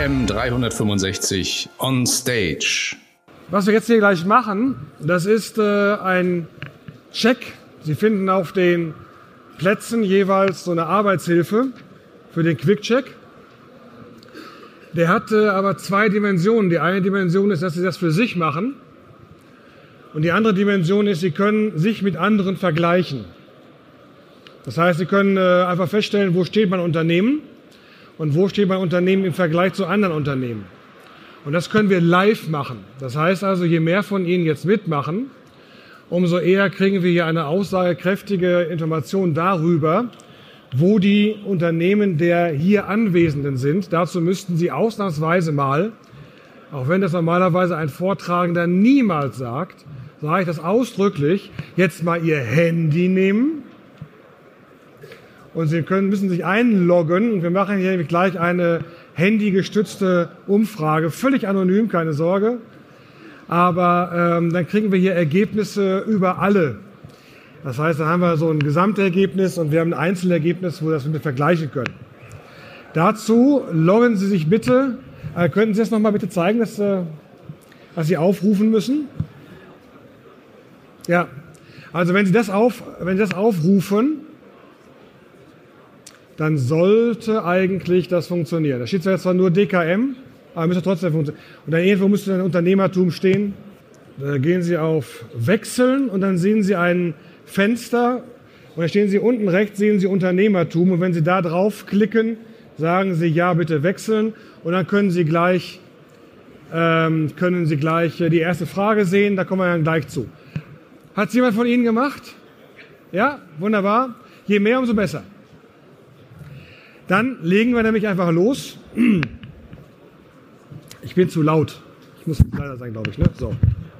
DKM 365 on Stage. Was wir jetzt hier gleich machen, das ist äh, ein Check. Sie finden auf den Plätzen jeweils so eine Arbeitshilfe für den Quick-Check. Der hat äh, aber zwei Dimensionen. Die eine Dimension ist, dass Sie das für sich machen. Und die andere Dimension ist, Sie können sich mit anderen vergleichen. Das heißt, Sie können äh, einfach feststellen, wo steht mein Unternehmen und wo steht mein Unternehmen im Vergleich zu anderen Unternehmen. Und das können wir live machen. Das heißt also, je mehr von Ihnen jetzt mitmachen, umso eher kriegen wir hier eine aussagekräftige Information darüber, wo die Unternehmen der hier Anwesenden sind. Dazu müssten Sie ausnahmsweise mal, auch wenn das normalerweise ein Vortragender niemals sagt, sage ich das ausdrücklich, jetzt mal Ihr Handy nehmen und Sie können, müssen sich einloggen wir machen hier nämlich gleich eine handygestützte Umfrage, völlig anonym, keine Sorge. Aber ähm, dann kriegen wir hier Ergebnisse über alle. Das heißt, dann haben wir so ein Gesamtergebnis und wir haben ein Einzelergebnis, wo wir das wir vergleichen können. Dazu loggen Sie sich bitte, äh, könnten Sie das nochmal bitte zeigen, dass, äh, was Sie aufrufen müssen? Ja, also wenn Sie das, auf, wenn Sie das aufrufen, dann sollte eigentlich das funktionieren. Da steht zwar nur DKM, aber müsste trotzdem funktionieren. Und dann irgendwo müsste dann Unternehmertum stehen. Da gehen Sie auf Wechseln und dann sehen Sie ein Fenster und da stehen Sie unten rechts, sehen Sie Unternehmertum und wenn Sie da draufklicken, sagen Sie ja, bitte wechseln und dann können Sie gleich, ähm, können Sie gleich die erste Frage sehen, da kommen wir dann gleich zu. Hat es jemand von Ihnen gemacht? Ja, wunderbar. Je mehr, umso besser. Dann legen wir nämlich einfach los. Ich bin zu laut. Ich muss leider sein, glaube ich. Ne? So,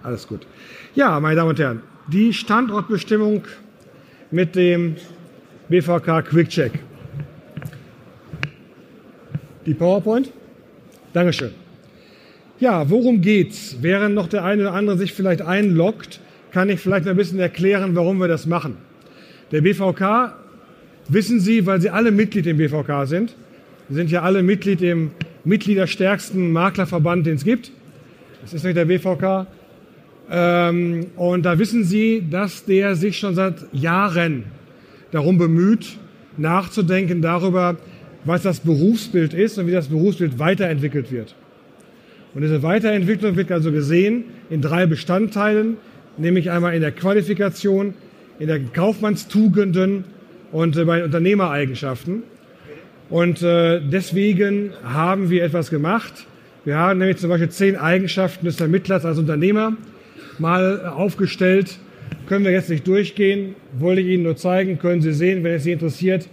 alles gut. Ja, meine Damen und Herren, die Standortbestimmung mit dem BVK Quick Check. Die PowerPoint? Dankeschön. Ja, worum geht's? Während noch der eine oder andere sich vielleicht einloggt, kann ich vielleicht ein bisschen erklären, warum wir das machen. Der BVK wissen Sie, weil Sie alle Mitglied im BVK sind. Sie sind ja alle Mitglied im Mitgliederstärksten Maklerverband, den es gibt. Das ist nicht der BVK. Ähm, und da wissen Sie, dass der sich schon seit Jahren darum bemüht, nachzudenken darüber, was das Berufsbild ist und wie das Berufsbild weiterentwickelt wird. Und diese Weiterentwicklung wird also gesehen in drei Bestandteilen, nämlich einmal in der Qualifikation, in der Kaufmannstugenden und äh, bei Unternehmereigenschaften. Und äh, deswegen haben wir etwas gemacht. Wir haben nämlich zum Beispiel zehn Eigenschaften des Vermittlers als Unternehmer mal aufgestellt. Können wir jetzt nicht durchgehen, wollte ich Ihnen nur zeigen, können Sie sehen, wenn es Sie interessiert,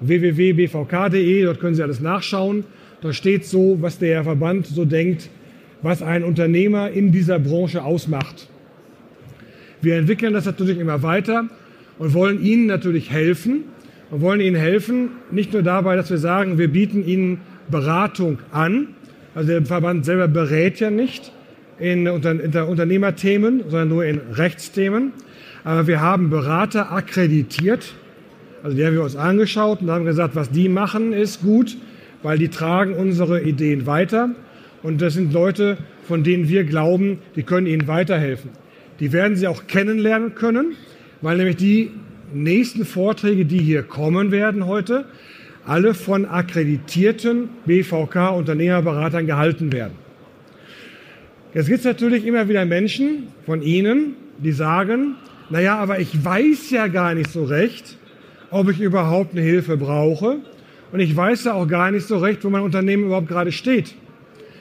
www.bvk.de, dort können Sie alles nachschauen. Da steht so, was der Verband so denkt, was ein Unternehmer in dieser Branche ausmacht. Wir entwickeln das natürlich immer weiter und wollen Ihnen natürlich helfen und wollen Ihnen helfen, nicht nur dabei, dass wir sagen, wir bieten Ihnen Beratung an. Also der Verband selber berät ja nicht in, Unter Unternehmerthemen, sondern nur in Rechtsthemen. Aber wir haben Berater akkreditiert. Also die haben wir uns angeschaut und haben gesagt, was die machen, ist gut, weil die tragen unsere Ideen weiter. Und das sind Leute, von denen wir glauben, die können Ihnen weiterhelfen. Die werden Sie auch kennenlernen können weil nämlich die nächsten Vorträge, die hier kommen werden heute, alle von akkreditierten BVK-Unternehmerberatern gehalten werden. Jetzt gibt es natürlich immer wieder Menschen von Ihnen, die sagen, naja, aber ich weiß ja gar nicht so recht, ob ich überhaupt eine Hilfe brauche. Und ich weiß ja auch gar nicht so recht, wo mein Unternehmen überhaupt gerade steht.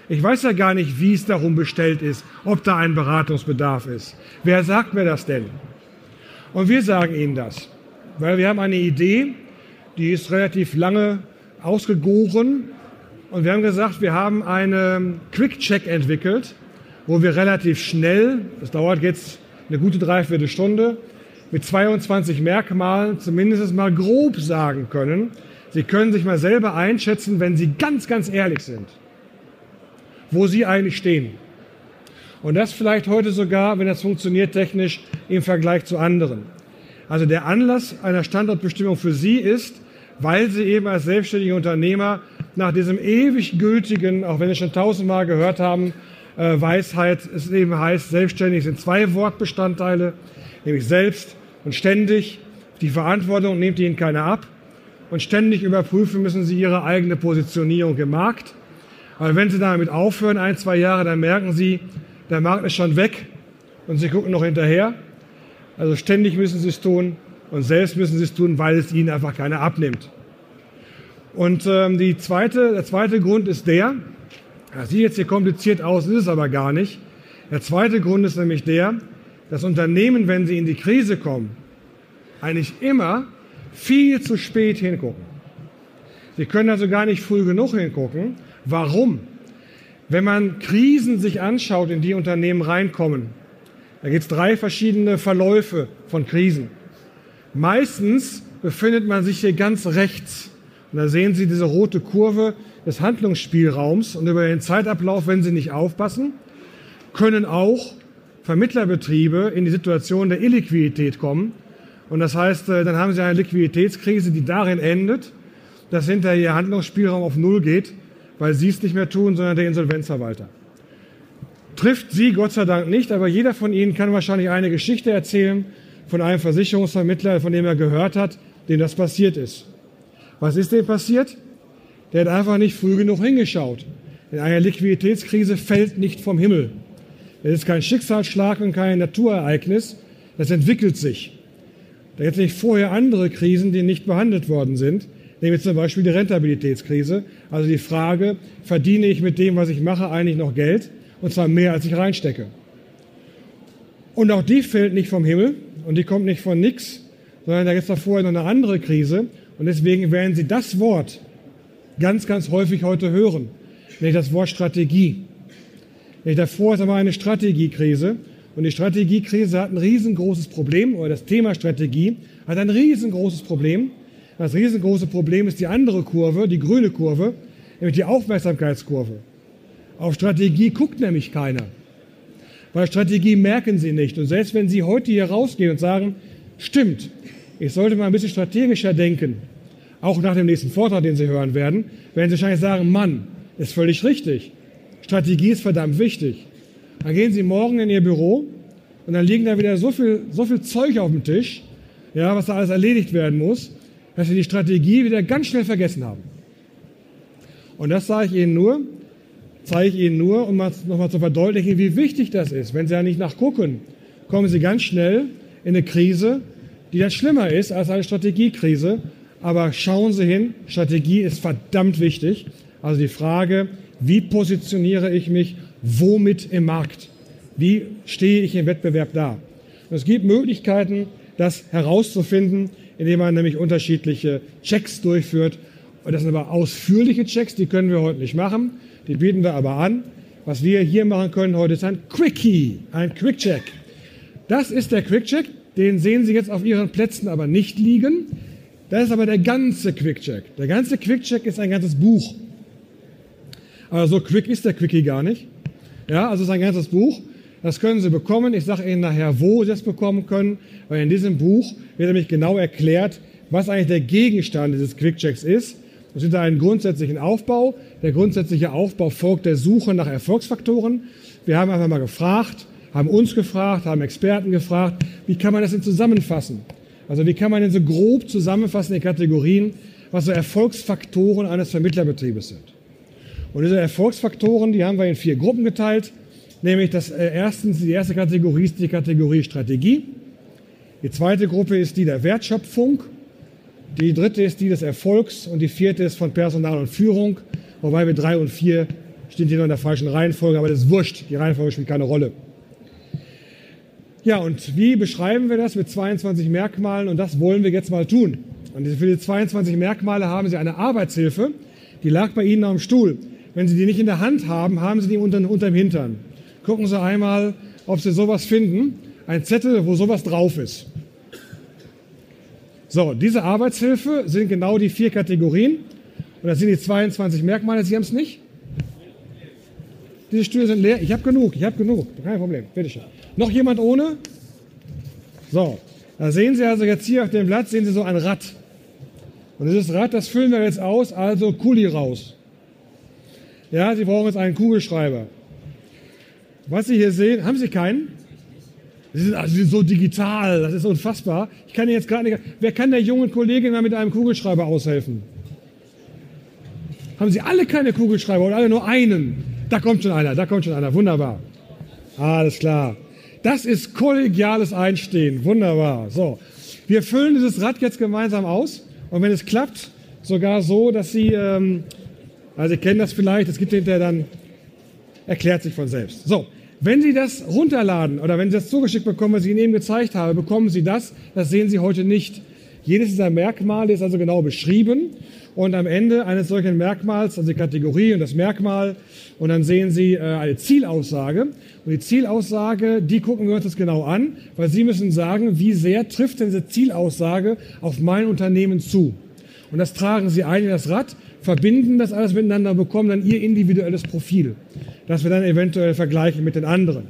Ich weiß ja gar nicht, wie es darum bestellt ist, ob da ein Beratungsbedarf ist. Wer sagt mir das denn? Und wir sagen Ihnen das, weil wir haben eine Idee, die ist relativ lange ausgegoren. Und wir haben gesagt, wir haben einen Quick-Check entwickelt, wo wir relativ schnell, das dauert jetzt eine gute Dreiviertelstunde, mit 22 Merkmalen zumindest mal grob sagen können, Sie können sich mal selber einschätzen, wenn Sie ganz, ganz ehrlich sind, wo Sie eigentlich stehen. Und das vielleicht heute sogar, wenn das funktioniert technisch, im Vergleich zu anderen. Also der Anlass einer Standortbestimmung für Sie ist, weil Sie eben als selbstständige Unternehmer nach diesem ewig gültigen, auch wenn wir schon tausendmal gehört haben, äh, Weisheit, es eben heißt, selbstständig sind zwei Wortbestandteile, nämlich selbst und ständig. Die Verantwortung nimmt ihnen keiner ab und ständig überprüfen müssen sie ihre eigene Positionierung im Markt. Aber wenn sie damit aufhören, ein, zwei Jahre, dann merken sie, der Markt ist schon weg und sie gucken noch hinterher. Also ständig müssen sie es tun und selbst müssen sie es tun, weil es ihnen einfach keiner abnimmt. Und ähm, die zweite, der zweite Grund ist der, das sieht jetzt hier kompliziert aus, ist es aber gar nicht. Der zweite Grund ist nämlich der, dass Unternehmen, wenn sie in die Krise kommen, eigentlich immer viel zu spät hingucken. Sie können also gar nicht früh genug hingucken. Warum? Wenn man Krisen sich anschaut, in die Unternehmen reinkommen, da gibt es drei verschiedene Verläufe von Krisen. Meistens befindet man sich hier ganz rechts. Und da sehen Sie diese rote Kurve des Handlungsspielraums. Und über den Zeitablauf, wenn Sie nicht aufpassen, können auch Vermittlerbetriebe in die Situation der Illiquidität kommen. Und das heißt, äh, dann haben Sie eine Liquiditätskrise, die darin endet, dass hinterher Ihr Handlungsspielraum auf Null geht, weil Sie es nicht mehr tun, sondern der Insolvenzverwalter. Trifft Sie Gott sei Dank nicht, aber jeder von Ihnen kann wahrscheinlich eine Geschichte erzählen von einem Versicherungsvermittler, von dem er gehört hat, dem das passiert ist. Was ist dem passiert? Der hat einfach nicht früh genug hingeschaut. Denn eine Liquiditätskrise fällt nicht vom Himmel. Es ist kein Schicksalsschlag und kein Naturereignis. Das entwickelt sich. Da gibt es nicht vorher andere Krisen, die nicht behandelt worden sind. Nämlich zum Beispiel die Rentabilitätskrise. Also die Frage, verdiene ich mit dem, was ich mache, eigentlich noch Geld? Und zwar mehr, als ich reinstecke. Und auch die fällt nicht vom Himmel und die kommt nicht von nix, sondern da gibt es da vorher noch eine andere Krise. Und deswegen werden Sie das Wort ganz, ganz häufig heute hören, nämlich das Wort Strategie. Nämlich davor ist aber eine Strategiekrise. Und die Strategiekrise hat ein riesengroßes Problem, oder das Thema Strategie hat ein riesengroßes Problem. Das riesengroße Problem ist die andere Kurve, die grüne Kurve, nämlich die Aufmerksamkeitskurve. Auf Strategie guckt nämlich keiner. Weil Strategie merken sie nicht. Und selbst wenn sie heute hier rausgehen und sagen, stimmt, ich sollte mal ein bisschen strategischer denken, auch nach dem nächsten Vortrag, den Sie hören werden, werden Sie wahrscheinlich sagen, Mann, ist völlig richtig. Strategie ist verdammt wichtig. Dann gehen Sie morgen in Ihr Büro und dann liegen da wieder so viel, so viel Zeug auf dem Tisch, ja, was da alles erledigt werden muss, dass Sie die Strategie wieder ganz schnell vergessen haben. Und das sage ich Ihnen nur, zeige ich Ihnen nur, um nochmal zu verdeutlichen, wie wichtig das ist. Wenn Sie ja nicht nachgucken, kommen Sie ganz schnell in eine Krise, die dann schlimmer ist als eine Strategiekrise. Aber schauen Sie hin, Strategie ist verdammt wichtig. Also die Frage, wie positioniere ich mich, womit im Markt? Wie stehe ich im Wettbewerb da? Und es gibt Möglichkeiten, das herauszufinden, indem man nämlich unterschiedliche Checks durchführt. Und das sind aber ausführliche Checks, die können wir heute nicht machen. Die bieten wir aber an. Was wir hier machen können heute ist ein Quickie, ein Quick-Check. Das ist der Quick-Check, den sehen Sie jetzt auf Ihren Plätzen aber nicht liegen. Das ist aber der ganze Quick-Check. Der ganze Quick-Check ist ein ganzes Buch. Aber so quick ist der Quickie gar nicht. Ja, also es ist ein ganzes Buch. Das können Sie bekommen. Ich sage Ihnen nachher, wo Sie es bekommen können, weil in diesem Buch wird nämlich genau erklärt, was eigentlich der Gegenstand dieses Quick-Checks ist. Es gibt einen grundsätzlichen Aufbau. Der grundsätzliche Aufbau folgt der Suche nach Erfolgsfaktoren. Wir haben einfach mal gefragt, haben uns gefragt, haben Experten gefragt, wie kann man das denn zusammenfassen? Also wie kann man denn so grob zusammenfassen in Kategorien, was so Erfolgsfaktoren eines Vermittlerbetriebes sind? Und diese Erfolgsfaktoren, die haben wir in vier Gruppen geteilt. Nämlich das äh, erstens, die erste Kategorie ist die Kategorie Strategie. Die zweite Gruppe ist die der Wertschöpfung. Die dritte ist die des Erfolgs und die vierte ist von Personal und Führung, wobei wir drei und vier stehen hier noch in der falschen Reihenfolge, aber das ist wurscht. Die Reihenfolge spielt keine Rolle. Ja, und wie beschreiben wir das mit 22 Merkmalen? Und das wollen wir jetzt mal tun. Und für die 22 Merkmale haben Sie eine Arbeitshilfe, die lag bei Ihnen dem Stuhl. Wenn Sie die nicht in der Hand haben, haben Sie die unter, unterm Hintern. Gucken Sie einmal, ob Sie sowas finden. Ein Zettel, wo sowas drauf ist. So, diese Arbeitshilfe sind genau die vier Kategorien. Und das sind die 22 Merkmale. Sie haben es nicht? Diese Stühle sind leer. Ich habe genug, ich habe genug. Kein Problem. Bitte schön. Noch jemand ohne? So, da sehen Sie also jetzt hier auf dem Blatt, sehen Sie so ein Rad. Und dieses Rad, das füllen wir jetzt aus, also Kuli raus. Ja, Sie brauchen jetzt einen Kugelschreiber. Was Sie hier sehen, haben Sie keinen? Sie sind, also Sie sind so digital, das ist unfassbar. Ich kann jetzt gerade nicht. Wer kann der jungen Kollegin mal mit einem Kugelschreiber aushelfen? Haben Sie alle keine Kugelschreiber oder alle nur einen? Da kommt schon einer, da kommt schon einer. Wunderbar. Alles klar. Das ist kollegiales Einstehen. Wunderbar. So. Wir füllen dieses Rad jetzt gemeinsam aus. Und wenn es klappt, sogar so, dass Sie, ähm, also Sie kennen das vielleicht, es gibt hinterher dann, erklärt sich von selbst. So. Wenn Sie das runterladen oder wenn Sie das zugeschickt bekommen, was ich Ihnen eben gezeigt habe, bekommen Sie das. Das sehen Sie heute nicht. Jedes dieser Merkmale ist also genau beschrieben und am Ende eines solchen Merkmals, also die Kategorie und das Merkmal, und dann sehen Sie äh, eine Zielaussage. Und die Zielaussage, die gucken wir uns jetzt genau an, weil Sie müssen sagen, wie sehr trifft denn diese Zielaussage auf mein Unternehmen zu. Und das tragen Sie ein in das Rad, verbinden das alles miteinander, bekommen dann Ihr individuelles Profil, das wir dann eventuell vergleichen mit den anderen.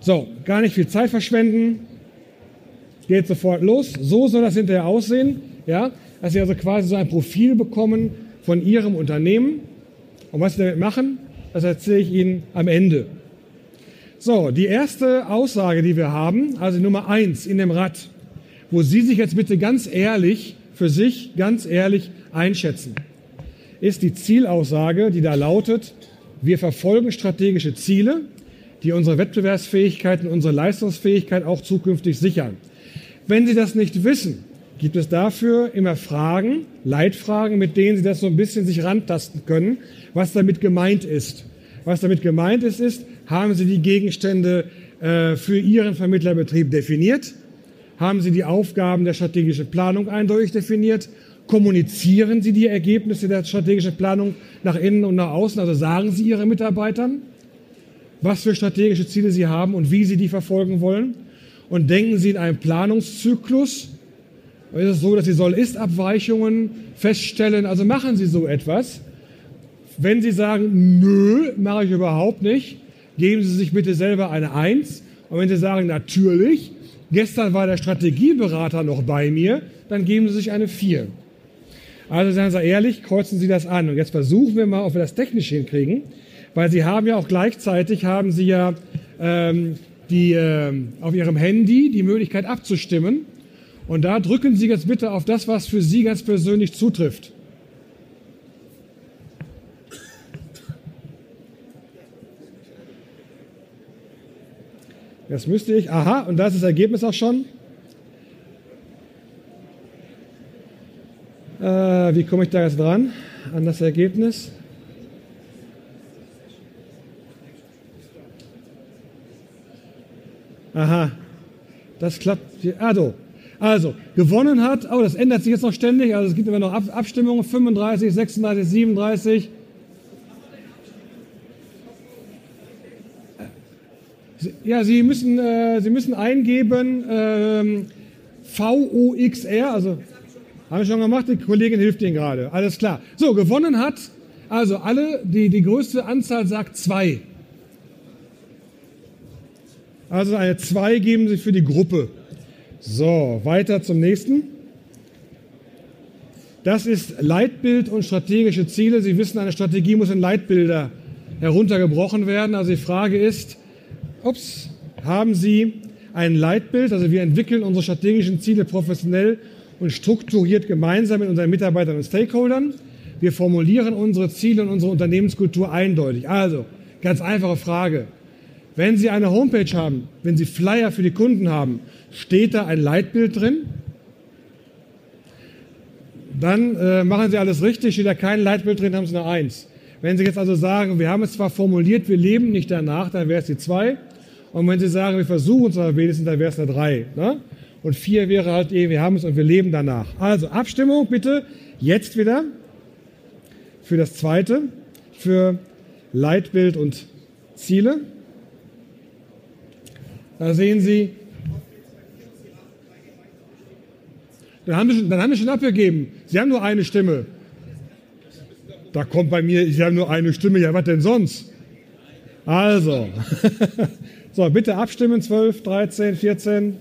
So, gar nicht viel Zeit verschwenden. Geht sofort los. So soll das hinterher aussehen. Ja, dass Sie also quasi so ein Profil bekommen von Ihrem Unternehmen. Und was Sie damit machen, das erzähle ich Ihnen am Ende. So, die erste Aussage, die wir haben, also Nummer eins in dem Rad, wo Sie sich jetzt bitte ganz ehrlich, für sich ganz ehrlich einschätzen, ist die Zielaussage, die da lautet, wir verfolgen strategische Ziele, die unsere Wettbewerbsfähigkeit und unsere Leistungsfähigkeit auch zukünftig sichern. Wenn Sie das nicht wissen, gibt es dafür immer Fragen, Leitfragen, mit denen Sie das so ein bisschen sich rantasten können, was damit gemeint ist. Was damit gemeint ist, ist, haben Sie die Gegenstände äh, für Ihren Vermittlerbetrieb definiert? Haben Sie die Aufgaben der strategischen Planung eindeutig definiert? Kommunizieren Sie die Ergebnisse der strategischen Planung nach innen und nach außen? Also sagen Sie Ihren Mitarbeitern, was für strategische Ziele Sie haben und wie Sie die verfolgen wollen? Und denken Sie in einem Planungszyklus, ist es so, dass Sie Soll-Ist-Abweichungen feststellen. Also machen Sie so etwas. Wenn Sie sagen, nö, mache ich überhaupt nicht, geben Sie sich bitte selber eine Eins. Und wenn Sie sagen, natürlich, gestern war der Strategieberater noch bei mir, dann geben Sie sich eine Vier. Also seien Sie ehrlich, kreuzen Sie das an. Und jetzt versuchen wir mal, ob wir das technisch hinkriegen, weil Sie haben ja auch gleichzeitig, haben Sie ja ähm, die, äh, auf Ihrem Handy die Möglichkeit abzustimmen. Und da drücken Sie jetzt bitte auf das, was für Sie ganz persönlich zutrifft. Das müsste ich. Aha, und da ist das Ergebnis auch schon. Wie komme ich da jetzt dran an das Ergebnis? Aha, das klappt. Also, also, gewonnen hat, oh, das ändert sich jetzt noch ständig, also es gibt immer noch Ab Abstimmungen, 35, 36, 37. Ja, Sie müssen, äh, Sie müssen eingeben ähm, VOXR, also habe ich schon gemacht, die Kollegin hilft Ihnen gerade, alles klar. So, gewonnen hat, also alle, die, die größte Anzahl sagt zwei. Also eine 2 geben Sie für die Gruppe. So, weiter zum nächsten. Das ist Leitbild und strategische Ziele. Sie wissen, eine Strategie muss in Leitbilder heruntergebrochen werden. Also die Frage ist, ups, haben Sie ein Leitbild? Also wir entwickeln unsere strategischen Ziele professionell und strukturiert gemeinsam mit unseren Mitarbeitern und Stakeholdern. Wir formulieren unsere Ziele und unsere Unternehmenskultur eindeutig. Also, ganz einfache Frage. Wenn Sie eine Homepage haben, wenn Sie Flyer für die Kunden haben, steht da ein Leitbild drin? Dann äh, machen Sie alles richtig. Steht da kein Leitbild drin, haben Sie eine Eins. Wenn Sie jetzt also sagen, wir haben es zwar formuliert, wir leben nicht danach, dann wäre es die zwei. Und wenn Sie sagen, wir versuchen es aber wenigstens, dann wäre es eine drei. Ne? Und vier wäre halt, eh, wir haben es und wir leben danach. Also Abstimmung bitte jetzt wieder für das zweite, für Leitbild und Ziele. Da sehen Sie, dann haben, wir schon, dann haben wir schon abgegeben. Sie haben nur eine Stimme. Da kommt bei mir, Sie haben nur eine Stimme, ja, was denn sonst? Also, so, bitte abstimmen, 12, 13, 14.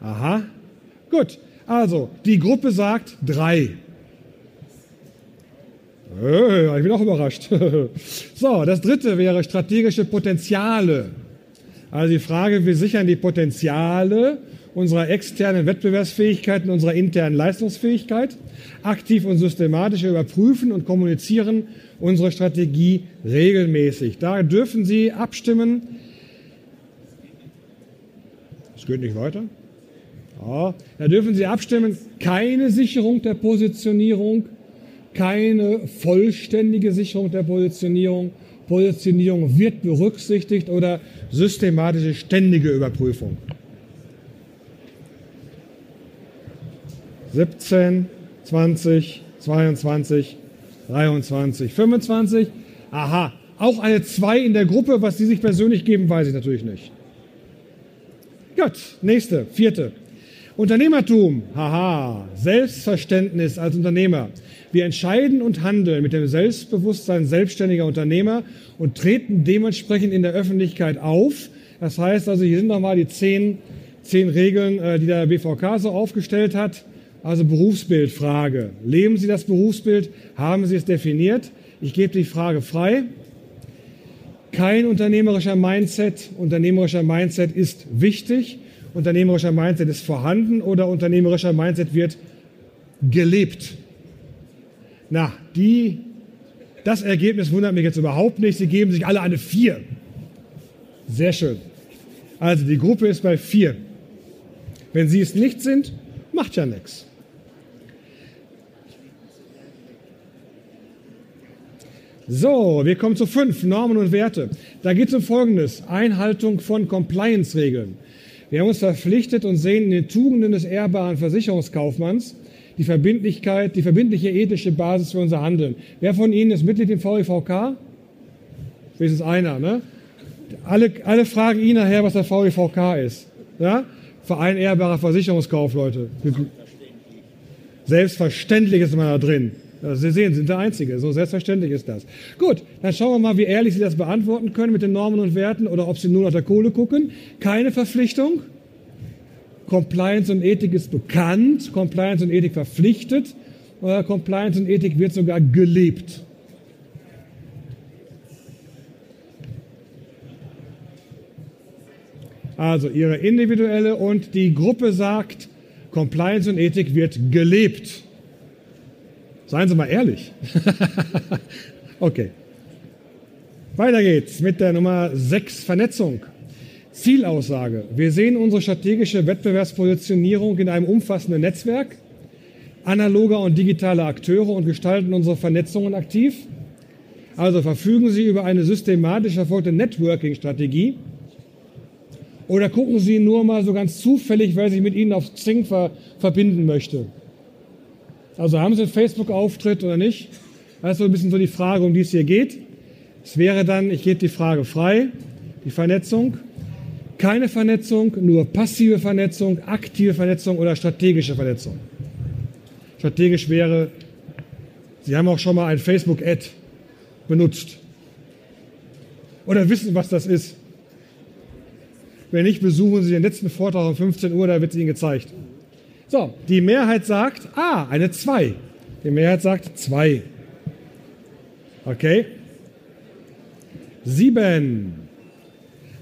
Aha, gut. Also, die Gruppe sagt drei. Hey, ich bin auch überrascht. so, das dritte wäre strategische Potenziale. Also die Frage, wir sichern die Potenziale unserer externen Wettbewerbsfähigkeit und unserer internen Leistungsfähigkeit. Aktiv und systematisch überprüfen und kommunizieren unsere Strategie regelmäßig. Da dürfen Sie abstimmen. Es geht nicht weiter. Ja, da dürfen Sie abstimmen. Keine Sicherung der Positionierung, keine vollständige Sicherung der Positionierung. Positionierung wird berücksichtigt oder systematische ständige Überprüfung. 17, 20, 22, 23, 25. Aha, auch eine 2 in der Gruppe. Was Sie sich persönlich geben, weiß ich natürlich nicht. Gut, nächste, vierte. Unternehmertum, haha, Selbstverständnis als Unternehmer. Wir entscheiden und handeln mit dem Selbstbewusstsein selbstständiger Unternehmer und treten dementsprechend in der Öffentlichkeit auf. Das heißt also, hier sind nochmal die zehn, zehn Regeln, äh, die der BVK so aufgestellt hat. Also Berufsbildfrage. Leben Sie das Berufsbild? Haben Sie es definiert? Ich gebe die Frage frei. Kein unternehmerischer Mindset. Unternehmerischer Mindset ist wichtig. Unternehmerischer Mindset ist vorhanden oder unternehmerischer Mindset wird gelebt. Na, die, das Ergebnis wundert mich jetzt überhaupt nicht. Sie geben sich alle eine 4. Sehr schön. Also die Gruppe ist bei 4. Wenn Sie es nicht sind, macht ja nichts. So, wir kommen zu fünf Normen und Werte. Da geht es um Folgendes. Einhaltung von Compliance-Regeln. Wir haben uns verpflichtet und sehen in den Tugenden des ehrbaren Versicherungskaufmanns die Verbindlichkeit, die verbindliche ethische Basis für unser Handeln. Wer von Ihnen ist Mitglied im VEVK? Wenigstens einer, ne? Alle, alle fragen ihn nachher, was der VEVK ist. Ja? Verein ehrbarer Versicherungskaufleute. Selbstverständlich ist man da drin. Sie sehen, Sie sind der Einzige. So selbstverständlich ist das. Gut, dann schauen wir mal, wie ehrlich Sie das beantworten können mit den Normen und Werten oder ob Sie nur nach der Kohle gucken. Keine Verpflichtung. Compliance und Ethik ist bekannt. Compliance und Ethik verpflichtet. Oder Compliance und Ethik wird sogar gelebt. Also Ihre individuelle und die Gruppe sagt, Compliance und Ethik wird gelebt. Seien Sie mal ehrlich. okay. Weiter geht's mit der Nummer 6, Vernetzung. Zielaussage. Wir sehen unsere strategische Wettbewerbspositionierung in einem umfassenden Netzwerk analoger und digitaler Akteure und gestalten unsere Vernetzungen aktiv. Also verfügen Sie über eine systematisch erfolgte Networking-Strategie oder gucken Sie nur mal so ganz zufällig, wer sich mit Ihnen auf Zing ver verbinden möchte. Also haben Sie einen Facebook-Auftritt oder nicht? Das ist so ein bisschen so die Frage, um die es hier geht. Es wäre dann, ich gebe die Frage frei, die Vernetzung. Keine Vernetzung, nur passive Vernetzung, aktive Vernetzung oder strategische Vernetzung. Strategisch wäre, Sie haben auch schon mal ein Facebook-Ad benutzt. Oder wissen, was das ist. Wenn nicht, besuchen Sie den letzten Vortrag um 15 Uhr, da wird es Ihnen gezeigt. So, die Mehrheit sagt, ah, eine 2. Die Mehrheit sagt 2. Okay. 7.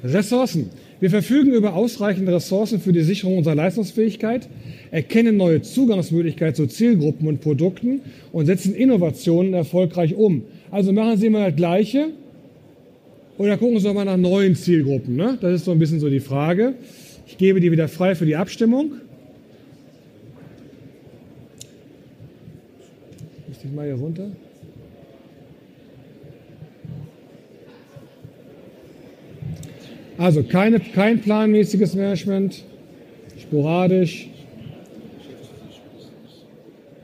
Ressourcen. Wir verfügen über ausreichende Ressourcen für die Sicherung unserer Leistungsfähigkeit, erkennen neue Zugangsmöglichkeiten zu Zielgruppen und Produkten und setzen Innovationen erfolgreich um. Also machen Sie immer das Gleiche oder gucken Sie mal nach neuen Zielgruppen. Ne? Das ist so ein bisschen so die Frage. Ich gebe die wieder frei für die Abstimmung. Ich mal hier runter. Also keine, kein planmäßiges Management, sporadisch.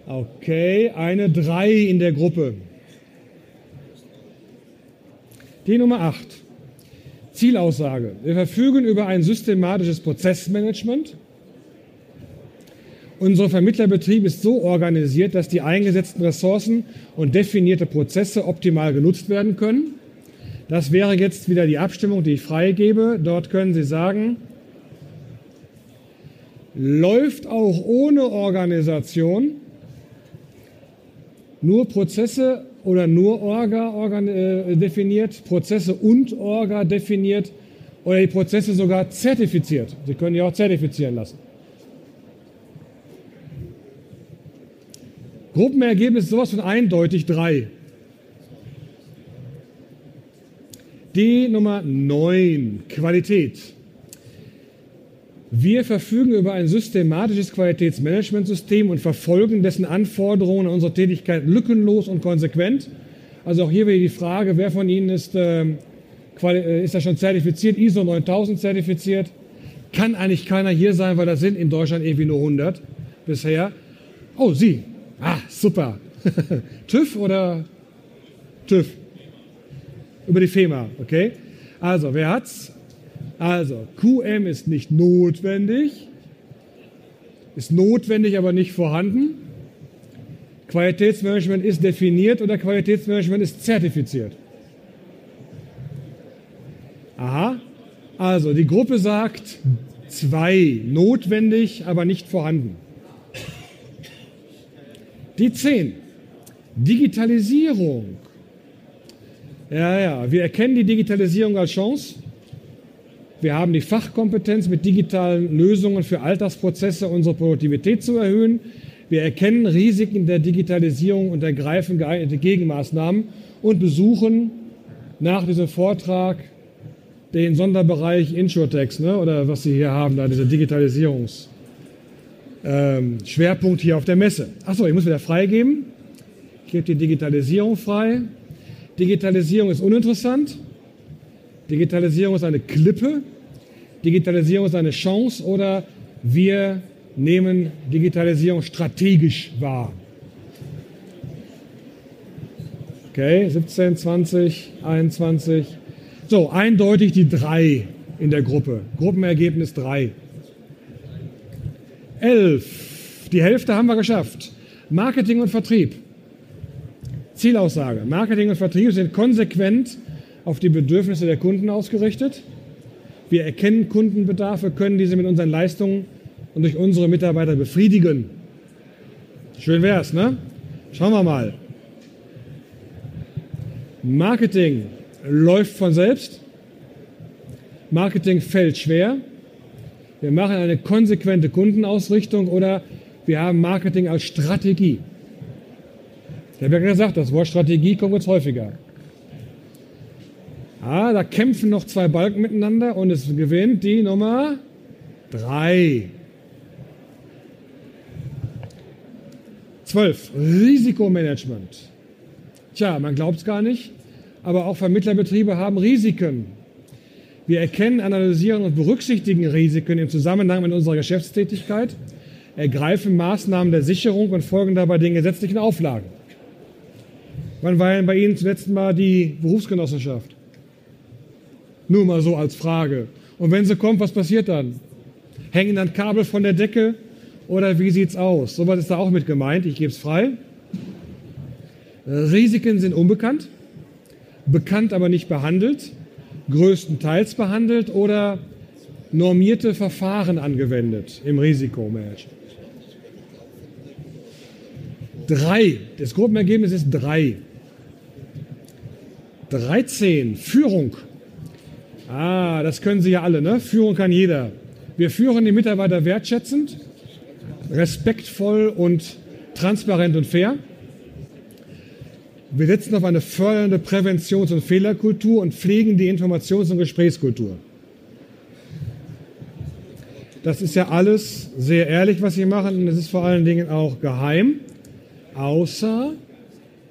Okay, eine 3 in der Gruppe. Die Nummer 8. Zielaussage. Wir verfügen über ein systematisches Prozessmanagement unser Vermittlerbetrieb ist so organisiert, dass die eingesetzten Ressourcen und definierte Prozesse optimal genutzt werden können. Das wäre jetzt wieder die Abstimmung, die ich freigebe. Dort können Sie sagen, läuft auch ohne Organisation. Nur Prozesse oder nur Orga, Orga äh, definiert, Prozesse und Orga definiert oder die Prozesse sogar zertifiziert. Sie können die auch zertifizieren lassen. Gruppenergebnis ist sowas von eindeutig drei. Die Nummer 9, Qualität. Wir verfügen über ein systematisches Qualitätsmanagementsystem und verfolgen dessen Anforderungen an unsere Tätigkeit lückenlos und konsequent. Also auch hier wieder die Frage, wer von Ihnen ist, ähm, äh, ist da schon zertifiziert, ISO 9000 zertifiziert? Kann eigentlich keiner hier sein, weil das sind in Deutschland irgendwie nur 100 bisher. Oh, Sie. Ah, super. TÜV oder TÜV? Über die FEMA, okay? Also, wer hat's? Also, QM ist nicht notwendig, ist notwendig, aber nicht vorhanden. Qualitätsmanagement ist definiert oder Qualitätsmanagement ist zertifiziert. Aha, also die Gruppe sagt zwei, notwendig, aber nicht vorhanden. Die zehn, Digitalisierung. Ja, ja, wir erkennen die Digitalisierung als Chance. Wir haben die Fachkompetenz, mit digitalen Lösungen für Alltagsprozesse unsere Produktivität zu erhöhen. Wir erkennen Risiken der Digitalisierung und ergreifen geeignete Gegenmaßnahmen und besuchen nach diesem Vortrag den Sonderbereich Insurtex, ne, oder was Sie hier haben, da dieser Digitalisierungsschwerpunkt ähm, hier auf der Messe. Achso, ich muss wieder freigeben. Ich gebe die Digitalisierung frei. Digitalisierung ist uninteressant. Digitalisierung ist eine Klippe. Digitalisierung ist eine Chance oder wir nehmen Digitalisierung strategisch wahr. Okay, 17, 20, 21. So, eindeutig die drei in der Gruppe. Gruppenergebnis drei. Elf. Die Hälfte haben wir geschafft. Marketing und Vertrieb. Zielaussage. Marketing und Vertrieb sind konsequent auf die Bedürfnisse der Kunden ausgerichtet. Wir erkennen Kundenbedarfe, können diese mit unseren Leistungen und durch unsere Mitarbeiter befriedigen. Schön wär's, ne? Schauen wir mal. Marketing läuft von selbst. Marketing fällt schwer. Wir machen eine konsequente Kundenausrichtung oder wir haben Marketing als Strategie. Ich habe ja gesagt, das Wort Strategie kommt jetzt häufiger. Ah, da kämpfen noch zwei Balken miteinander und es gewinnt die Nummer drei. Zwölf. Risikomanagement. Tja, man glaubt es gar nicht, aber auch Vermittlerbetriebe haben Risiken. Wir erkennen, analysieren und berücksichtigen Risiken im Zusammenhang mit unserer Geschäftstätigkeit, ergreifen Maßnahmen der Sicherung und folgen dabei den gesetzlichen Auflagen. Wann war denn bei Ihnen zuletzt mal die Berufsgenossenschaft? Nur mal so als Frage. Und wenn sie kommt, was passiert dann? Hängen dann Kabel von der Decke oder wie sieht's aus? Sowas ist da auch mit gemeint. Ich gebe es frei. Risiken sind unbekannt, bekannt aber nicht behandelt, größtenteils behandelt oder normierte Verfahren angewendet im Risikomanagement. Drei. Das Gruppenergebnis ist drei. 13. Führung. Ah, das können Sie ja alle, ne? Führung kann jeder. Wir führen die Mitarbeiter wertschätzend, respektvoll und transparent und fair. Wir setzen auf eine fördernde Präventions- und Fehlerkultur und pflegen die Informations- und Gesprächskultur. Das ist ja alles sehr ehrlich, was Sie machen und es ist vor allen Dingen auch geheim, außer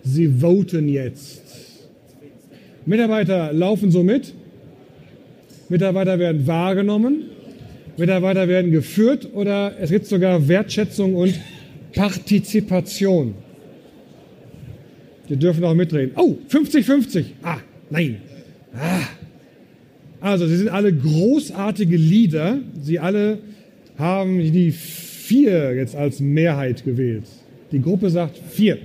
Sie voten jetzt. Mitarbeiter laufen so mit, Mitarbeiter werden wahrgenommen, Mitarbeiter werden geführt oder es gibt sogar Wertschätzung und Partizipation. Die dürfen auch mitreden. Oh, 50-50. Ah, nein. Ah. Also, sie sind alle großartige Leader. Sie alle haben die vier jetzt als Mehrheit gewählt. Die Gruppe sagt vier.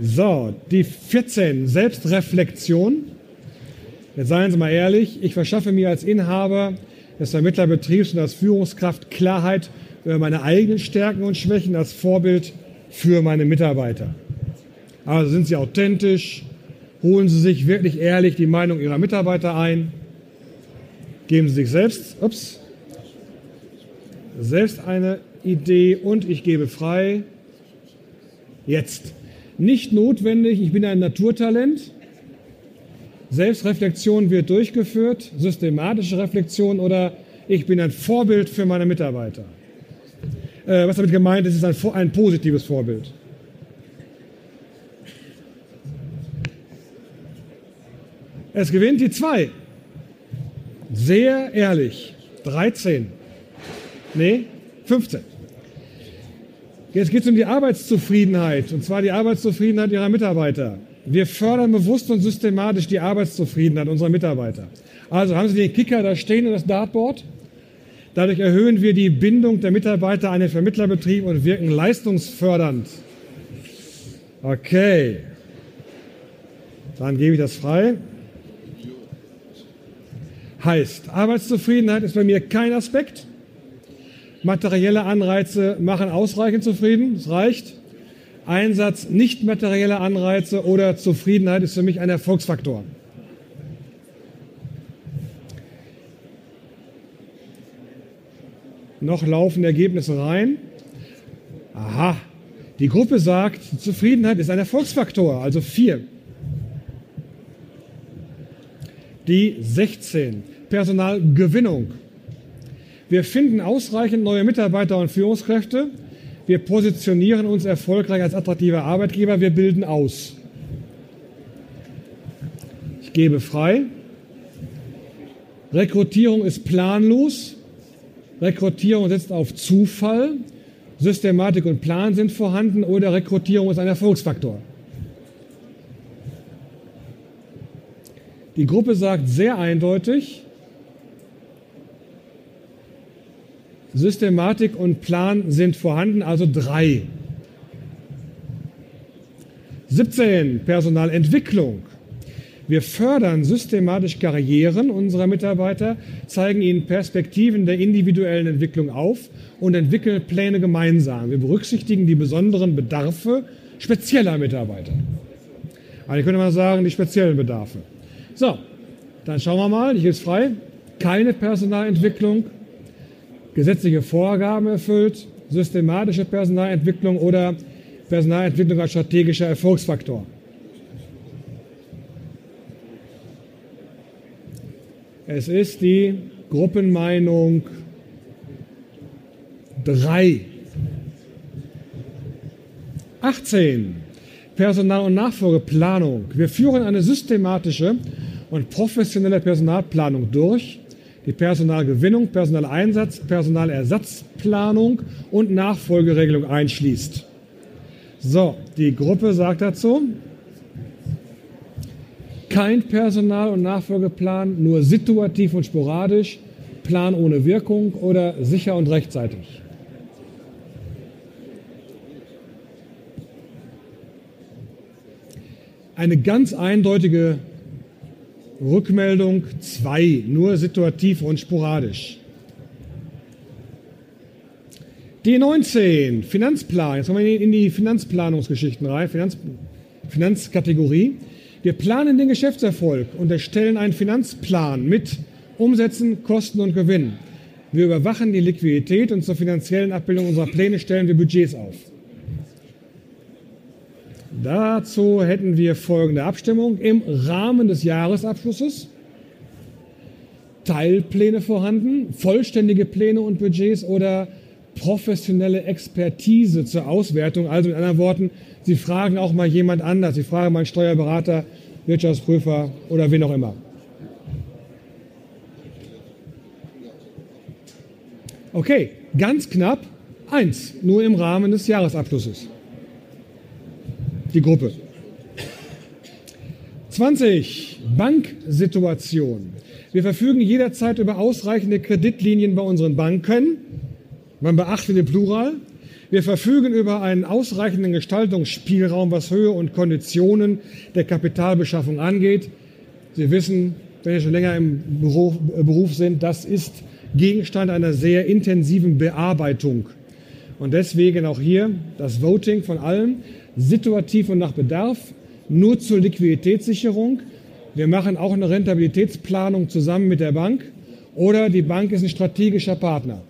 So, die 14, Selbstreflexion. Jetzt seien Sie mal ehrlich, ich verschaffe mir als Inhaber des Vermittlerbetriebs und als Führungskraft Klarheit über meine eigenen Stärken und Schwächen als Vorbild für meine Mitarbeiter. Also sind Sie authentisch, holen Sie sich wirklich ehrlich die Meinung Ihrer Mitarbeiter ein, geben Sie sich selbst, ups, selbst eine Idee und ich gebe frei. Jetzt. Nicht notwendig, ich bin ein Naturtalent. Selbstreflexion wird durchgeführt, systematische Reflexion oder ich bin ein Vorbild für meine Mitarbeiter. Äh, was damit gemeint ist, ist ein, ein positives Vorbild. Es gewinnt die 2. Sehr ehrlich. 13. Nee, 15. Jetzt geht es um die Arbeitszufriedenheit, und zwar die Arbeitszufriedenheit Ihrer Mitarbeiter. Wir fördern bewusst und systematisch die Arbeitszufriedenheit unserer Mitarbeiter. Also haben Sie den Kicker da stehen und das Dartboard? Dadurch erhöhen wir die Bindung der Mitarbeiter an den Vermittlerbetrieb und wirken leistungsfördernd. Okay. Dann gebe ich das frei. Heißt, Arbeitszufriedenheit ist bei mir kein Aspekt. Materielle Anreize machen ausreichend zufrieden, es reicht. Einsatz nicht materieller Anreize oder Zufriedenheit ist für mich ein Erfolgsfaktor. Noch laufen Ergebnisse rein. Aha, die Gruppe sagt, Zufriedenheit ist ein Erfolgsfaktor, also vier. Die 16, Personalgewinnung. Wir finden ausreichend neue Mitarbeiter und Führungskräfte. Wir positionieren uns erfolgreich als attraktiver Arbeitgeber. Wir bilden aus. Ich gebe frei. Rekrutierung ist planlos. Rekrutierung setzt auf Zufall. Systematik und Plan sind vorhanden oder Rekrutierung ist ein Erfolgsfaktor. Die Gruppe sagt sehr eindeutig, Systematik und Plan sind vorhanden, also drei. 17. Personalentwicklung. Wir fördern systematisch Karrieren unserer Mitarbeiter, zeigen ihnen Perspektiven der individuellen Entwicklung auf und entwickeln Pläne gemeinsam. Wir berücksichtigen die besonderen Bedarfe spezieller Mitarbeiter. Also könnte man sagen, die speziellen Bedarfe. So, dann schauen wir mal, ich ist frei. Keine Personalentwicklung, gesetzliche Vorgaben erfüllt, systematische Personalentwicklung oder Personalentwicklung als strategischer Erfolgsfaktor. Es ist die Gruppenmeinung 3. 18. Personal- und Nachfolgeplanung. Wir führen eine systematische und professionelle Personalplanung durch, die Personalgewinnung, Personaleinsatz, Personalersatzplanung und Nachfolgeregelung einschließt. So, die Gruppe sagt dazu, kein Personal- und Nachfolgeplan, nur situativ und sporadisch, Plan ohne Wirkung oder sicher und rechtzeitig. Eine ganz eindeutige Rückmeldung 2, nur situativ und sporadisch. D19, Finanzplan. Jetzt kommen wir in die Finanzplanungsgeschichten rein, Finanz, Finanzkategorie. Wir planen den Geschäftserfolg und erstellen einen Finanzplan mit Umsätzen, Kosten und Gewinn. Wir überwachen die Liquidität und zur finanziellen Abbildung unserer Pläne stellen wir Budgets auf. Dazu hätten wir folgende Abstimmung im Rahmen des Jahresabschlusses. Teilpläne vorhanden, vollständige Pläne und Budgets oder professionelle Expertise zur Auswertung. Also mit anderen Worten, Sie fragen auch mal jemand anders. Sie fragen mal einen Steuerberater, Wirtschaftsprüfer oder wen auch immer. Okay, ganz knapp eins, nur im Rahmen des Jahresabschlusses. Die Gruppe. 20. Banksituation. Wir verfügen jederzeit über ausreichende Kreditlinien bei unseren Banken. Man beachte den Plural. Wir verfügen über einen ausreichenden Gestaltungsspielraum, was Höhe und Konditionen der Kapitalbeschaffung angeht. Sie wissen, wenn Sie schon länger im Beruf, äh, Beruf sind, das ist Gegenstand einer sehr intensiven Bearbeitung. Und deswegen auch hier das Voting von allem, situativ und nach Bedarf, nur zur Liquiditätssicherung. Wir machen auch eine Rentabilitätsplanung zusammen mit der Bank oder die Bank ist ein strategischer Partner.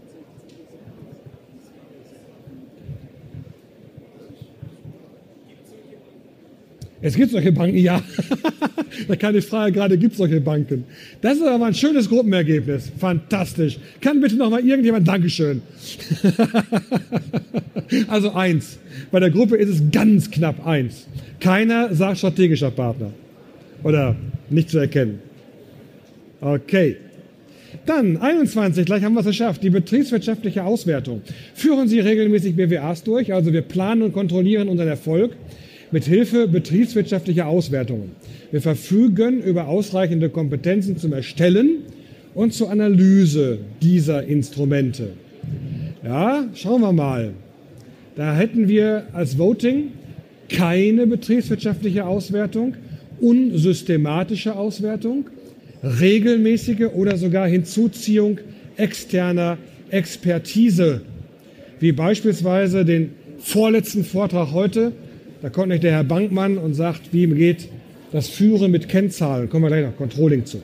Es gibt solche Banken, ja. da kann ich fragen, gerade gibt es solche Banken. Das ist aber ein schönes Gruppenergebnis. Fantastisch. Kann bitte noch mal irgendjemand Dankeschön. also eins. Bei der Gruppe ist es ganz knapp eins. Keiner sagt strategischer Partner. Oder nicht zu erkennen. Okay. Dann 21, gleich haben wir es geschafft, die betriebswirtschaftliche Auswertung. Führen Sie regelmäßig BWAs durch, also wir planen und kontrollieren unseren Erfolg mit Hilfe betriebswirtschaftlicher Auswertungen. Wir verfügen über ausreichende Kompetenzen zum Erstellen und zur Analyse dieser Instrumente. Ja, schauen wir mal. Da hätten wir als Voting keine betriebswirtschaftliche Auswertung, unsystematische Auswertung, regelmäßige oder sogar Hinzuziehung externer Expertise, wie beispielsweise den vorletzten Vortrag heute da kommt nicht der Herr Bankmann und sagt, wie geht das Führen mit Kennzahlen. Kommen wir gleich noch Controlling zu.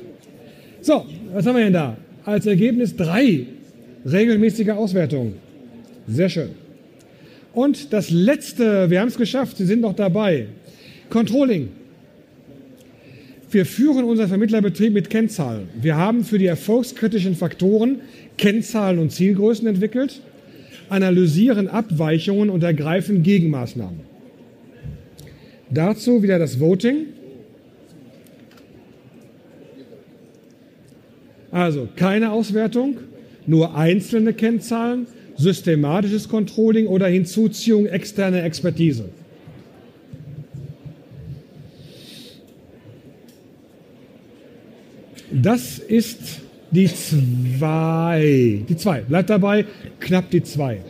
So, was haben wir denn da? Als Ergebnis drei regelmäßige Auswertungen. Sehr schön. Und das letzte, wir haben es geschafft, Sie sind noch dabei. Controlling. Wir führen unseren Vermittlerbetrieb mit Kennzahlen. Wir haben für die erfolgskritischen Faktoren Kennzahlen und Zielgrößen entwickelt, analysieren Abweichungen und ergreifen Gegenmaßnahmen. Dazu wieder das Voting. Also keine Auswertung, nur einzelne Kennzahlen, systematisches Controlling oder Hinzuziehung externer Expertise. Das ist die zwei. Die zwei. Bleibt dabei, knapp die zwei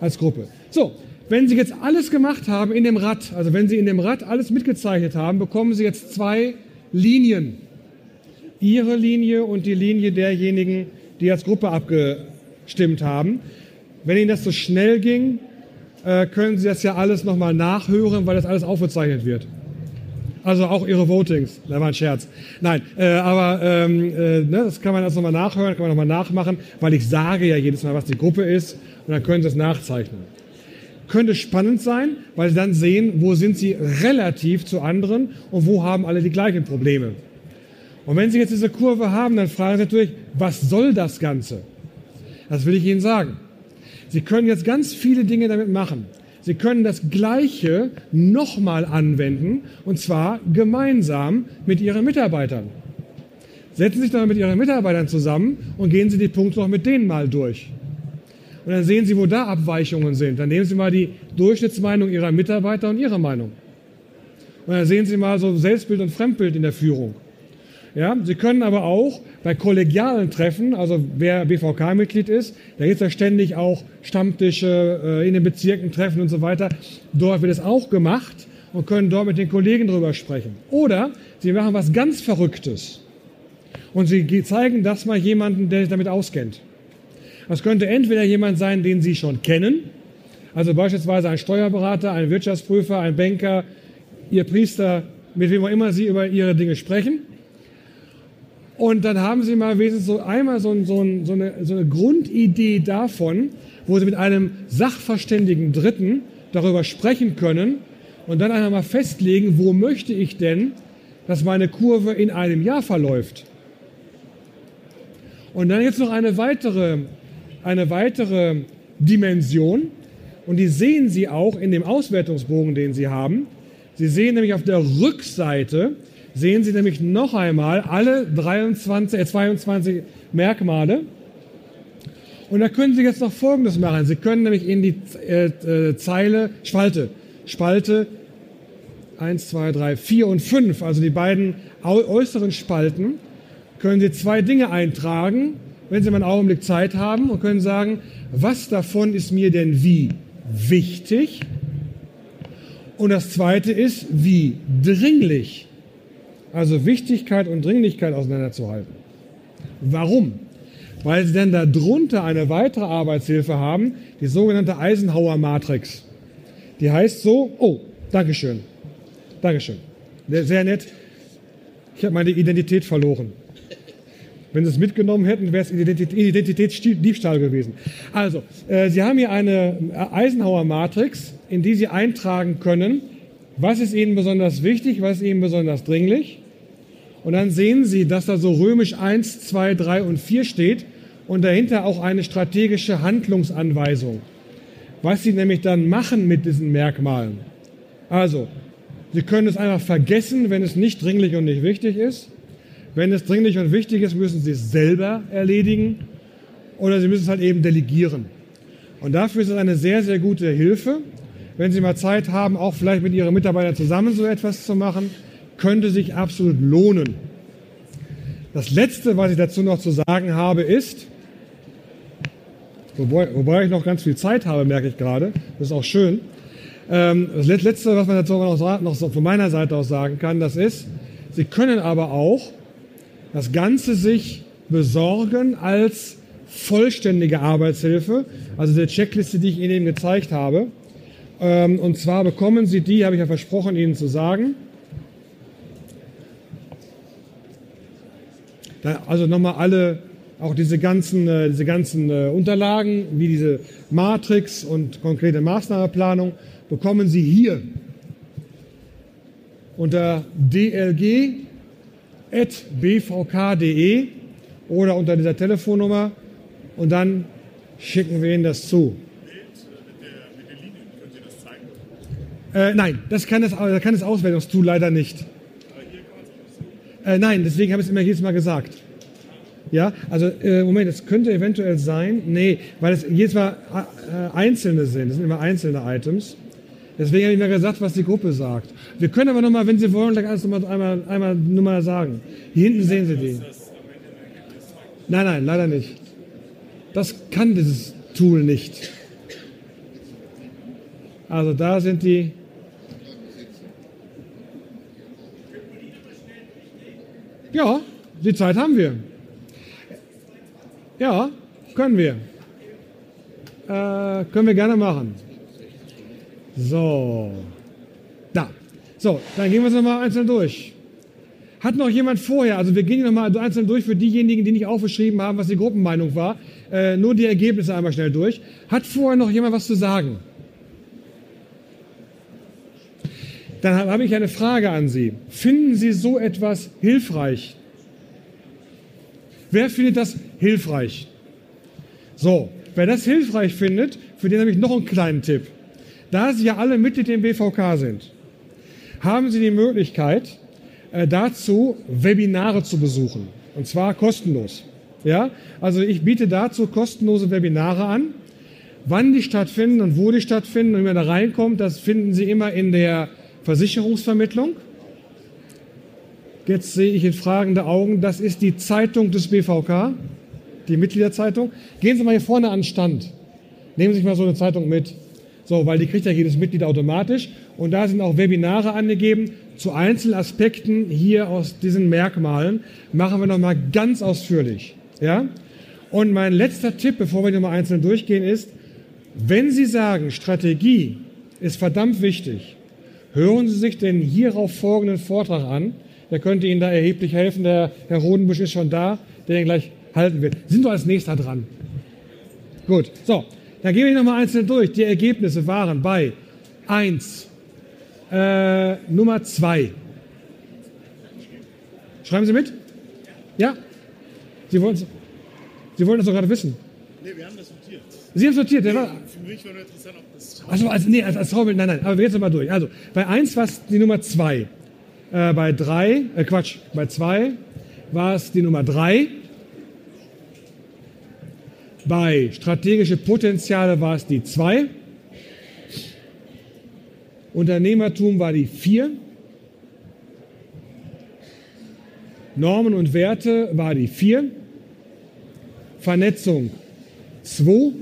als Gruppe. So, wenn Sie jetzt alles gemacht haben in dem Rad, also wenn Sie in dem Rad alles mitgezeichnet haben, bekommen Sie jetzt zwei Linien. Ihre Linie und die Linie derjenigen, die als Gruppe abgestimmt haben. Wenn Ihnen das so schnell ging, äh, können Sie das ja alles nochmal nachhören, weil das alles aufgezeichnet wird. Also auch Ihre Votings. Das war ein Scherz. Nein, äh, aber ähm, äh, ne, das kann man alles nochmal nachhören, kann man nochmal nachmachen, weil ich sage ja jedes Mal, was die Gruppe ist und dann können Sie es nachzeichnen könnte spannend sein, weil sie dann sehen, wo sind sie relativ zu anderen und wo haben alle die gleichen Probleme. Und wenn Sie jetzt diese Kurve haben, dann fragen Sie natürlich, was soll das Ganze? Das will ich Ihnen sagen. Sie können jetzt ganz viele Dinge damit machen. Sie können das Gleiche nochmal anwenden und zwar gemeinsam mit Ihren Mitarbeitern. Setzen Sie sich doch mit Ihren Mitarbeitern zusammen und gehen Sie die Punkte noch mit denen mal durch. Und dann sehen Sie, wo da Abweichungen sind. Dann nehmen Sie mal die Durchschnittsmeinung Ihrer Mitarbeiter und Ihre Meinung. Und dann sehen Sie mal so Selbstbild und Fremdbild in der Führung. Ja, Sie können aber auch bei kollegialen Treffen, also wer BVK-Mitglied ist, da gibt es ja ständig auch Stammtische äh, in den Bezirken treffen und so weiter. Dort wird es auch gemacht und können dort mit den Kollegen drüber sprechen. Oder Sie machen was ganz Verrücktes und Sie zeigen das mal jemandem, der sich damit auskennt. Das könnte entweder jemand sein, den Sie schon kennen, also beispielsweise ein Steuerberater, ein Wirtschaftsprüfer, ein Banker, Ihr Priester, mit wem auch immer Sie über Ihre Dinge sprechen. Und dann haben Sie mal wenigstens so einmal so, so, so, eine, so eine Grundidee davon, wo Sie mit einem sachverständigen Dritten darüber sprechen können und dann einmal festlegen, wo möchte ich denn, dass meine Kurve in einem Jahr verläuft. Und dann jetzt noch eine weitere eine weitere Dimension und die sehen Sie auch in dem Auswertungsbogen, den Sie haben. Sie sehen nämlich auf der Rückseite, sehen Sie nämlich noch einmal alle 23, äh 22 Merkmale. Und da können Sie jetzt noch Folgendes machen. Sie können nämlich in die äh, äh, Zeile, Spalte, Spalte 1, 2, 3, 4 und 5, also die beiden äußeren Spalten, können Sie zwei Dinge eintragen wenn Sie mal einen Augenblick Zeit haben und können sagen, was davon ist mir denn wie wichtig? Und das zweite ist, wie dringlich. Also Wichtigkeit und Dringlichkeit auseinanderzuhalten. Warum? weil sie dann darunter eine weitere Arbeitshilfe haben, die sogenannte Eisenhower-Matrix. Die heißt so, oh, Dankeschön, Dankeschön, sehr nett. Ich habe meine Identität verloren. Wenn Sie es mitgenommen hätten, wäre es Identitätsdiebstahl gewesen. Also, äh, Sie haben hier eine Eisenhower-Matrix, in die Sie eintragen können, was ist Ihnen besonders wichtig, was ist Ihnen besonders dringlich. Und dann sehen Sie, dass da so römisch 1, 2, 3 und 4 steht und dahinter auch eine strategische Handlungsanweisung. Was Sie nämlich dann machen mit diesen Merkmalen. Also, Sie können es einfach vergessen, wenn es nicht dringlich und nicht wichtig ist. Wenn es dringlich und wichtig ist, müssen Sie es selber erledigen oder Sie müssen es halt eben delegieren. Und dafür ist es eine sehr, sehr gute Hilfe. Wenn Sie mal Zeit haben, auch vielleicht mit Ihren Mitarbeitern zusammen so etwas zu machen, könnte sich absolut lohnen. Das Letzte, was ich dazu noch zu sagen habe, ist, wobei, wobei ich noch ganz viel Zeit habe, merke ich gerade, das ist auch schön. Ähm, das Letzte, was man dazu noch, noch von meiner Seite aus sagen kann, das ist, Sie können aber auch das Ganze sich besorgen als vollständige Arbeitshilfe, also der Checkliste, die ich Ihnen eben gezeigt habe. Ähm, und zwar bekommen Sie die, habe ich ja versprochen, Ihnen zu sagen, also nochmal alle, auch diese ganzen, äh, diese ganzen äh, Unterlagen, wie diese Matrix und konkrete Maßnahmeplanung, bekommen Sie hier unter dlg.bvk.de oder unter dieser Telefonnummer und dann schicken wir Ihnen das zu. Äh, nein, das kann das, das kann das Auswertungstool leider nicht. Äh, nein, deswegen habe ich es immer jedes Mal gesagt. Ja, also äh, Moment, es könnte eventuell sein, nee, weil es jedes Mal äh, einzelne sind, das sind immer einzelne Items. Deswegen habe ich mir gesagt, was die Gruppe sagt. Wir können aber nochmal, wenn Sie wollen, gleich alles nochmal einmal, einmal nur mal sagen. Hier hinten sehen Sie die. Nein, nein, leider nicht. Das kann dieses Tool nicht. Also da sind die. Ja, die Zeit haben wir. Ja, können wir. Äh, können wir gerne machen. So. Da. So, dann gehen wir es nochmal einzeln durch. Hat noch jemand vorher, also wir gehen nochmal einzeln durch für diejenigen, die nicht aufgeschrieben haben, was die Gruppenmeinung war, äh, nur die Ergebnisse einmal schnell durch. Hat vorher noch jemand was zu sagen? Dann habe ich eine Frage an Sie. Finden Sie so etwas hilfreich? Wer findet das hilfreich? So, wer das hilfreich findet, für den habe ich noch einen kleinen Tipp. Da Sie ja alle Mitglied im BVK sind, haben Sie die Möglichkeit, äh, dazu Webinare zu besuchen. Und zwar kostenlos. Ja? Also ich biete dazu kostenlose Webinare an. Wann die stattfinden und wo die stattfinden und wie man da reinkommt, das finden Sie immer in der Versicherungsvermittlung. Jetzt sehe ich in fragende Augen, das ist die Zeitung des BVK, die Mitgliederzeitung. Gehen Sie mal hier vorne an den Stand. Nehmen Sie sich mal so eine Zeitung mit. So, weil die kriegt ja jedes Mitglied automatisch. Und da sind auch Webinare angegeben zu Einzelaspekten hier aus diesen Merkmalen. Machen wir nochmal ganz ausführlich. Ja? Und mein letzter Tipp, bevor wir nochmal einzeln durchgehen, ist, wenn Sie sagen, Strategie ist verdammt wichtig, hören Sie sich den hierauf folgenden Vortrag an. Der könnte Ihnen da erheblich helfen. Der Herr Rodenbusch ist schon da, der ihn gleich halten wird. Sind wir als nächster dran. Gut, so, dann gehen wir nochmal einzeln durch. Die Ergebnisse waren bei 1, äh, Nummer 2. Schreiben Sie mit? Ja? Sie wollen, Sie wollen das doch gerade wissen. Nee, wir haben das sortiert. Sie haben sortiert, der nee, war. Für mich war nur interessant, ob das. Also, also, nee, als, als Vorbild, nein, nein, aber wir gehen jetzt mal durch. Also, bei 1 war es die Nummer 2. Äh, bei 3, äh, Quatsch, bei 2 war es die Nummer 3. Bei strategische Potenziale war es die 2. Unternehmertum war die 4. Normen und Werte war die 4. Vernetzung 2.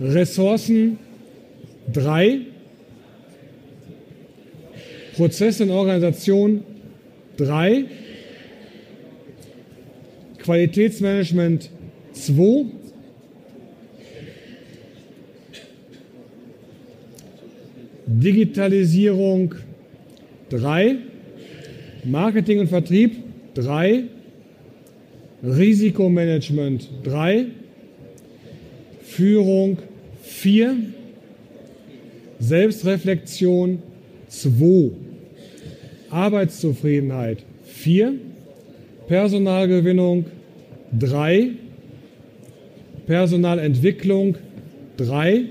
Ressourcen 3. Prozess und Organisation 3. Qualitätsmanagement 2. Digitalisierung 3. Marketing und Vertrieb 3. Risikomanagement 3. Führung 4. Selbstreflexion 2. Arbeitszufriedenheit 4. Personalgewinnung 3. Personalentwicklung 3.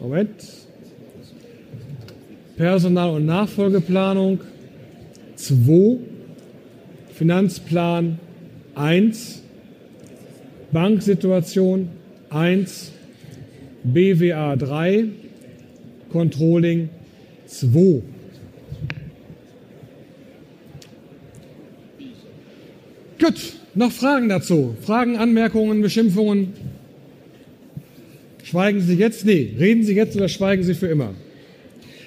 Moment. Personal- und Nachfolgeplanung 2. Finanzplan 1. Banksituation 1. BWA 3. Controlling 2. Gut, noch Fragen dazu? Fragen, Anmerkungen, Beschimpfungen? Schweigen Sie jetzt? Nee, reden Sie jetzt oder schweigen Sie für immer?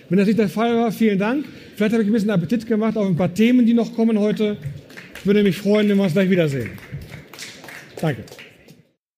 Wenn das nicht der Fall war, vielen Dank. Vielleicht habe ich ein bisschen Appetit gemacht auf ein paar Themen, die noch kommen heute. Ich würde mich freuen, wenn wir uns gleich wiedersehen. Danke.